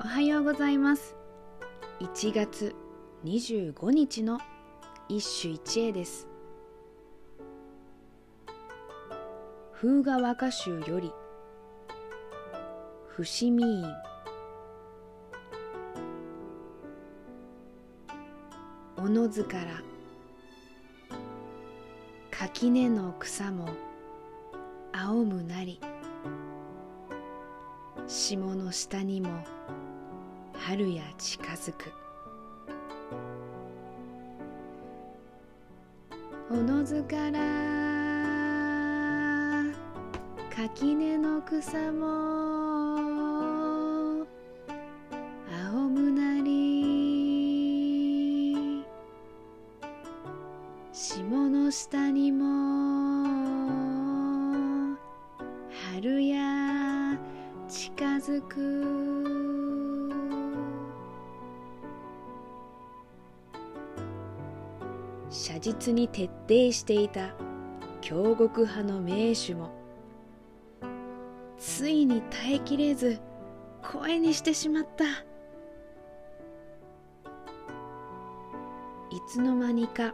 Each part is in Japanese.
おはようございます。1月25日の一首一会です。風雅和歌集より伏見院。おのずから垣根の草も青むなり。霜の下にも春や近づく。おのずから垣根の草も青むなり霜の下にも春や近づく。写実に徹底していた京極派の名手もついに耐えきれず声にしてしまった。いつの間にか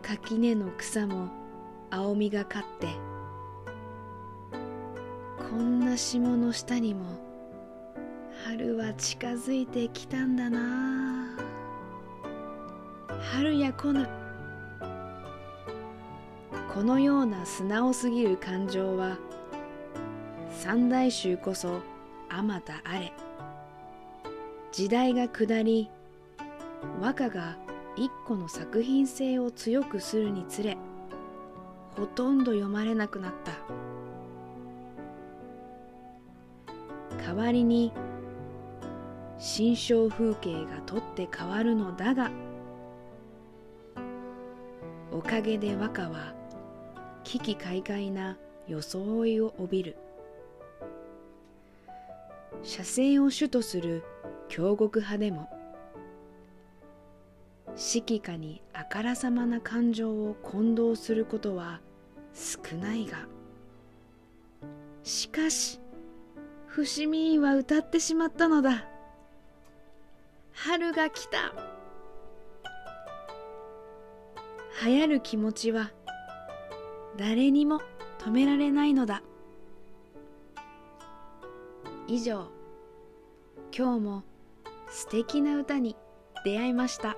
垣根の草も青みがかってこんな霜の下にも春は近づいてきたんだな。春や来ぬ。このような素直すぎる感情は三大衆こそあまたあれ。時代が下り和歌が一個の作品性を強くするにつれほとんど読まれなくなった。代わりに心象風景が取って変わるのだがおかげで和歌は危機快快な装いを帯びる。写生を主とする京極派でも指揮下にあからさまな感情を混同することは少ないがしかし伏見院は歌ってしまったのだ。春が来た。流行る気持ちは誰にも止められないのだ。以上。今日も素敵な歌に出会いました。